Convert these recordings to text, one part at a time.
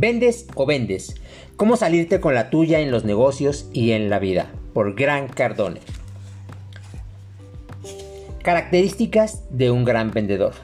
¿Vendes o vendes? ¿Cómo salirte con la tuya en los negocios y en la vida? Por Gran Cardone. Características de un gran vendedor.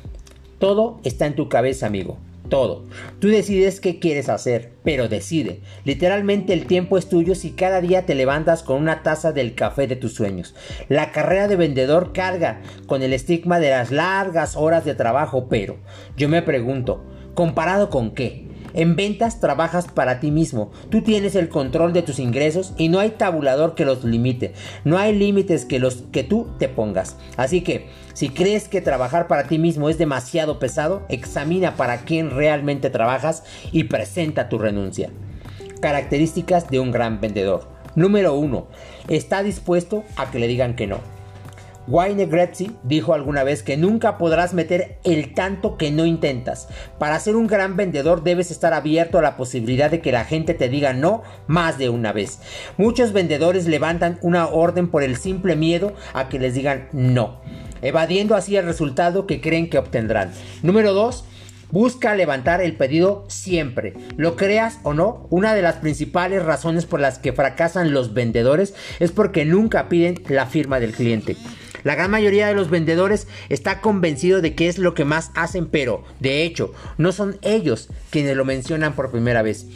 Todo está en tu cabeza, amigo. Todo. Tú decides qué quieres hacer, pero decide. Literalmente el tiempo es tuyo si cada día te levantas con una taza del café de tus sueños. La carrera de vendedor carga con el estigma de las largas horas de trabajo, pero yo me pregunto, ¿comparado con qué? En ventas trabajas para ti mismo. Tú tienes el control de tus ingresos y no hay tabulador que los limite. No hay límites que los que tú te pongas. Así que, si crees que trabajar para ti mismo es demasiado pesado, examina para quién realmente trabajas y presenta tu renuncia. Características de un gran vendedor. Número 1. Está dispuesto a que le digan que no. Wayne Gretzky dijo alguna vez que nunca podrás meter el tanto que no intentas. Para ser un gran vendedor debes estar abierto a la posibilidad de que la gente te diga no más de una vez. Muchos vendedores levantan una orden por el simple miedo a que les digan no, evadiendo así el resultado que creen que obtendrán. Número 2. Busca levantar el pedido siempre. Lo creas o no, una de las principales razones por las que fracasan los vendedores es porque nunca piden la firma del cliente. La gran mayoría de los vendedores está convencido de que es lo que más hacen, pero de hecho no son ellos quienes lo mencionan por primera vez.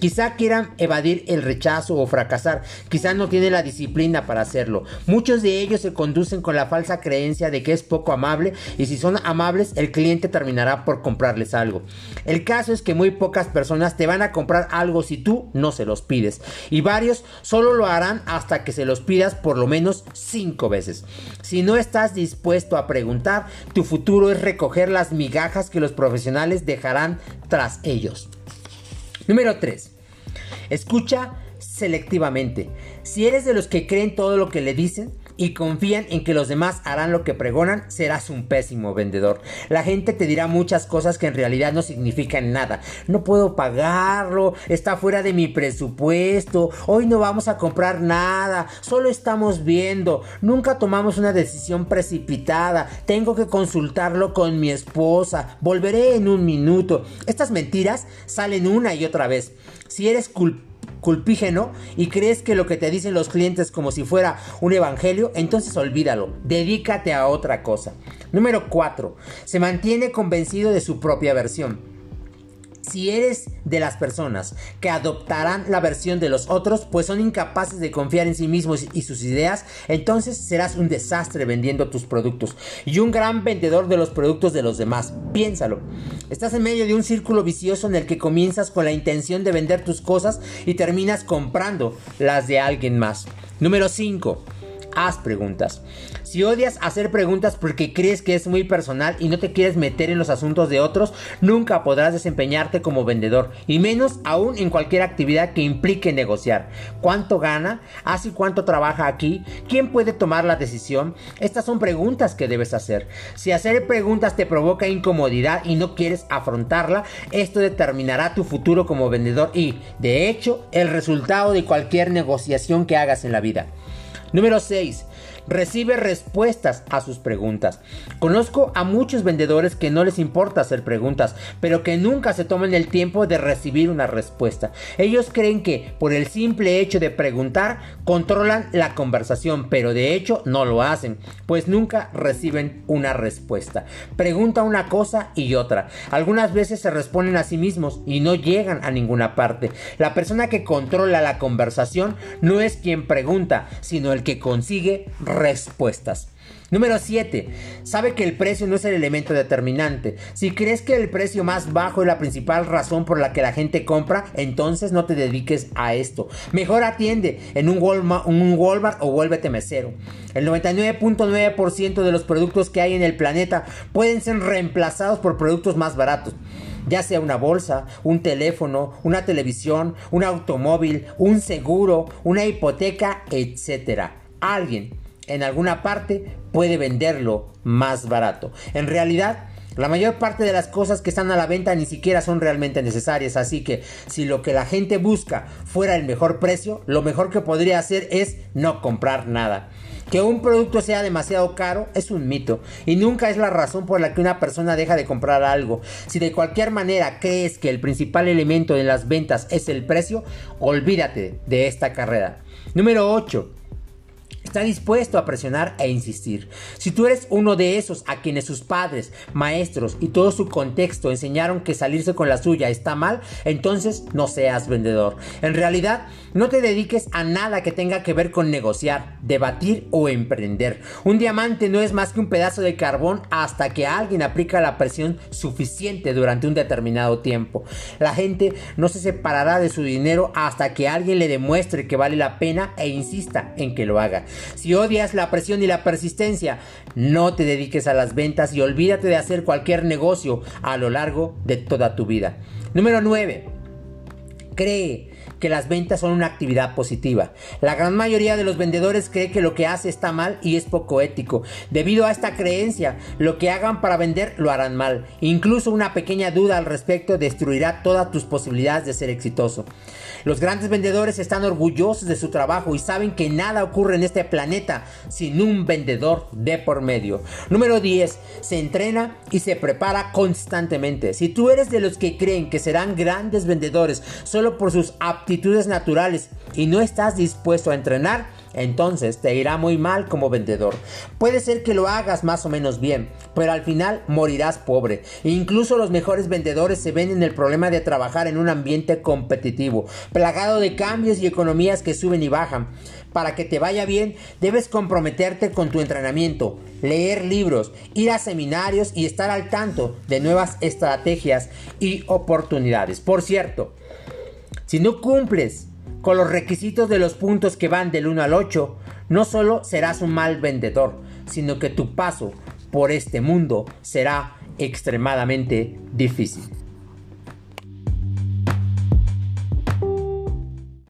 Quizá quieran evadir el rechazo o fracasar, quizá no tienen la disciplina para hacerlo. Muchos de ellos se conducen con la falsa creencia de que es poco amable y si son amables el cliente terminará por comprarles algo. El caso es que muy pocas personas te van a comprar algo si tú no se los pides y varios solo lo harán hasta que se los pidas por lo menos cinco veces. Si no estás dispuesto a preguntar, tu futuro es recoger las migajas que los profesionales dejarán tras ellos. Número 3. Escucha selectivamente. Si eres de los que creen todo lo que le dicen, y confían en que los demás harán lo que pregonan, serás un pésimo vendedor. La gente te dirá muchas cosas que en realidad no significan nada. No puedo pagarlo, está fuera de mi presupuesto, hoy no vamos a comprar nada, solo estamos viendo, nunca tomamos una decisión precipitada, tengo que consultarlo con mi esposa, volveré en un minuto. Estas mentiras salen una y otra vez. Si eres culpable, culpígeno y crees que lo que te dicen los clientes como si fuera un evangelio, entonces olvídalo, dedícate a otra cosa. Número 4. Se mantiene convencido de su propia versión. Si eres de las personas que adoptarán la versión de los otros, pues son incapaces de confiar en sí mismos y sus ideas, entonces serás un desastre vendiendo tus productos y un gran vendedor de los productos de los demás. Piénsalo. Estás en medio de un círculo vicioso en el que comienzas con la intención de vender tus cosas y terminas comprando las de alguien más. Número 5 haz preguntas. Si odias hacer preguntas porque crees que es muy personal y no te quieres meter en los asuntos de otros, nunca podrás desempeñarte como vendedor, y menos aún en cualquier actividad que implique negociar. ¿Cuánto gana? ¿Hace cuánto trabaja aquí? ¿Quién puede tomar la decisión? Estas son preguntas que debes hacer. Si hacer preguntas te provoca incomodidad y no quieres afrontarla, esto determinará tu futuro como vendedor y, de hecho, el resultado de cualquier negociación que hagas en la vida. Número 6 recibe respuestas a sus preguntas. Conozco a muchos vendedores que no les importa hacer preguntas, pero que nunca se toman el tiempo de recibir una respuesta. Ellos creen que por el simple hecho de preguntar controlan la conversación, pero de hecho no lo hacen, pues nunca reciben una respuesta. Pregunta una cosa y otra. Algunas veces se responden a sí mismos y no llegan a ninguna parte. La persona que controla la conversación no es quien pregunta, sino el que consigue. Número 7. Sabe que el precio no es el elemento determinante. Si crees que el precio más bajo es la principal razón por la que la gente compra, entonces no te dediques a esto. Mejor atiende en un Walmart, un Walmart o vuélvete mesero. El 99.9% de los productos que hay en el planeta pueden ser reemplazados por productos más baratos ya sea una bolsa, un teléfono, una televisión, un automóvil, un seguro, una hipoteca, etc alguien en alguna parte puede venderlo más barato. En realidad, la mayor parte de las cosas que están a la venta ni siquiera son realmente necesarias, así que si lo que la gente busca fuera el mejor precio, lo mejor que podría hacer es no comprar nada. Que un producto sea demasiado caro es un mito y nunca es la razón por la que una persona deja de comprar algo. Si de cualquier manera crees que el principal elemento de las ventas es el precio, olvídate de esta carrera. Número 8. Está dispuesto a presionar e insistir. Si tú eres uno de esos a quienes sus padres, maestros y todo su contexto enseñaron que salirse con la suya está mal, entonces no seas vendedor. En realidad, no te dediques a nada que tenga que ver con negociar, debatir o emprender. Un diamante no es más que un pedazo de carbón hasta que alguien aplica la presión suficiente durante un determinado tiempo. La gente no se separará de su dinero hasta que alguien le demuestre que vale la pena e insista en que lo haga. Si odias la presión y la persistencia, no te dediques a las ventas y olvídate de hacer cualquier negocio a lo largo de toda tu vida. Número 9. Cree que las ventas son una actividad positiva. La gran mayoría de los vendedores cree que lo que hace está mal y es poco ético. Debido a esta creencia, lo que hagan para vender lo harán mal. Incluso una pequeña duda al respecto destruirá todas tus posibilidades de ser exitoso. Los grandes vendedores están orgullosos de su trabajo y saben que nada ocurre en este planeta sin un vendedor de por medio. Número 10. Se entrena y se prepara constantemente. Si tú eres de los que creen que serán grandes vendedores solo por sus aptitudes naturales y no estás dispuesto a entrenar, entonces te irá muy mal como vendedor. Puede ser que lo hagas más o menos bien, pero al final morirás pobre. Incluso los mejores vendedores se ven en el problema de trabajar en un ambiente competitivo, plagado de cambios y economías que suben y bajan. Para que te vaya bien, debes comprometerte con tu entrenamiento, leer libros, ir a seminarios y estar al tanto de nuevas estrategias y oportunidades. Por cierto, si no cumples con los requisitos de los puntos que van del 1 al 8, no solo serás un mal vendedor, sino que tu paso por este mundo será extremadamente difícil.